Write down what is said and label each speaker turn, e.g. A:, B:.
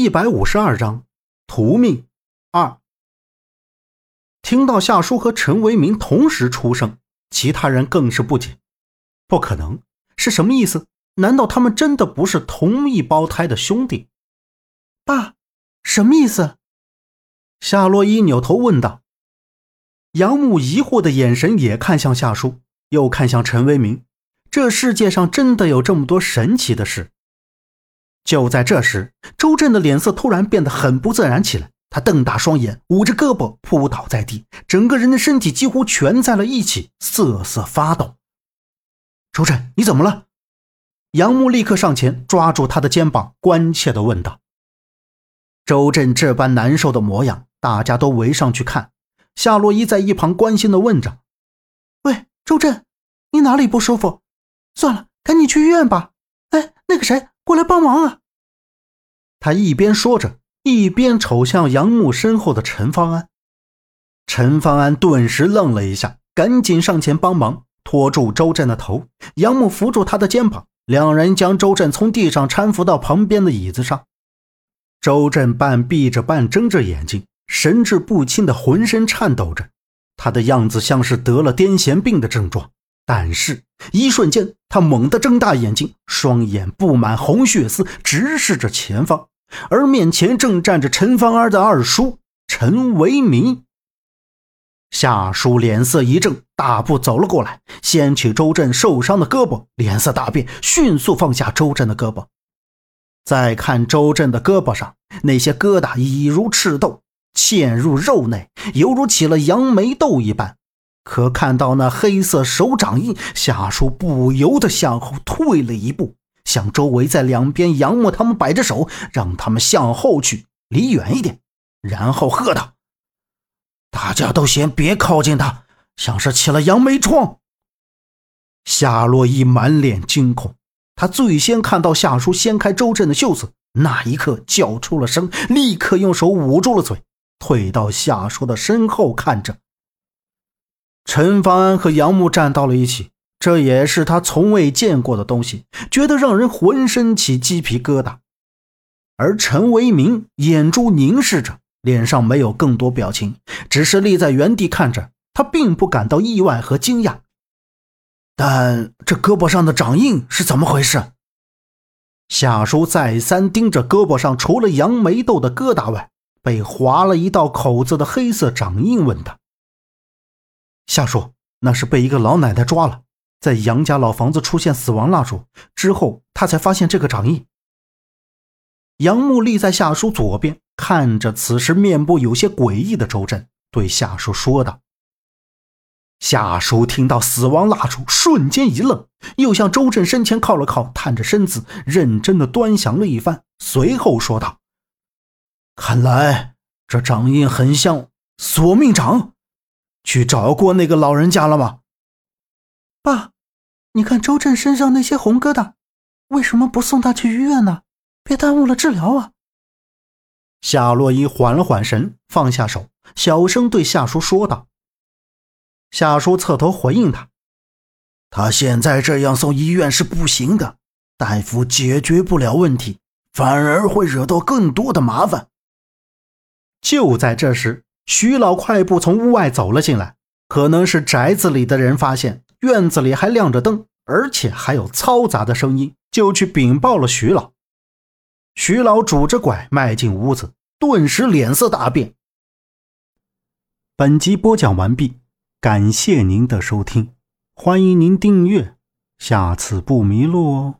A: 一百五十二章屠命二。听到夏叔和陈为民同时出声，其他人更是不解。不可能，是什么意思？难道他们真的不是同一胞胎的兄弟？
B: 爸，什么意思？
A: 夏洛伊扭头问道。杨木疑惑的眼神也看向夏叔，又看向陈为民。这世界上真的有这么多神奇的事？就在这时，周震的脸色突然变得很不自然起来。他瞪大双眼，捂着胳膊扑倒在地，整个人的身体几乎蜷在了一起，瑟瑟发抖。周震，你怎么了？杨木立刻上前抓住他的肩膀，关切地问道。周震这般难受的模样，大家都围上去看。夏洛伊在一旁关心地问着：“
B: 喂，周震，你哪里不舒服？算了，赶紧去医院吧。哎，那个谁。”过来帮忙啊！
A: 他一边说着，一边瞅向杨木身后的陈方安。陈方安顿时愣了一下，赶紧上前帮忙，拖住周震的头。杨木扶住他的肩膀，两人将周震从地上搀扶到旁边的椅子上。周震半闭着半睁着眼睛，神志不清的，浑身颤抖着，他的样子像是得了癫痫病的症状。但是，一瞬间，他猛地睁大眼睛，双眼布满红血丝，直视着前方，而面前正站着陈芳儿的二叔陈为民。夏叔脸色一正，大步走了过来，掀起周震受伤的胳膊，脸色大变，迅速放下周震的胳膊。再看周震的胳膊上那些疙瘩，已如赤豆嵌入肉内，犹如起了杨梅豆一般。可看到那黑色手掌印，夏叔不由得向后退了一步，向周围在两边杨木他们摆着手，让他们向后去，离远一点，然后喝道：“大家都先别靠近他，像是起了杨梅疮。”夏洛伊满脸惊恐，他最先看到夏叔掀开周震的袖子，那一刻叫出了声，立刻用手捂住了嘴，退到夏叔的身后看着。陈方安和杨木站到了一起，这也是他从未见过的东西，觉得让人浑身起鸡皮疙瘩。而陈为民眼珠凝视着，脸上没有更多表情，只是立在原地看着。他并不感到意外和惊讶，但这胳膊上的掌印是怎么回事？夏叔再三盯着胳膊上除了杨梅豆的疙瘩外，被划了一道口子的黑色掌印，问道。夏叔，那是被一个老奶奶抓了，在杨家老房子出现死亡蜡烛之后，他才发现这个掌印。杨木立在夏叔左边，看着此时面部有些诡异的周震，对夏叔说道：“夏叔，听到死亡蜡烛，瞬间一愣，又向周震身前靠了靠，探着身子，认真的端详了一番，随后说道：‘看来这掌印很像索命掌。’”去找过那个老人家了吗？
B: 爸，你看周震身上那些红疙瘩，为什么不送他去医院呢？别耽误了治疗啊！
A: 夏洛伊缓了缓神，放下手，小声对夏叔说道。夏叔侧头回应他：“他现在这样送医院是不行的，大夫解决不了问题，反而会惹到更多的麻烦。”就在这时。徐老快步从屋外走了进来，可能是宅子里的人发现院子里还亮着灯，而且还有嘈杂的声音，就去禀报了徐老。徐老拄着拐迈进屋子，顿时脸色大变。本集播讲完毕，感谢您的收听，欢迎您订阅，下次不迷路哦。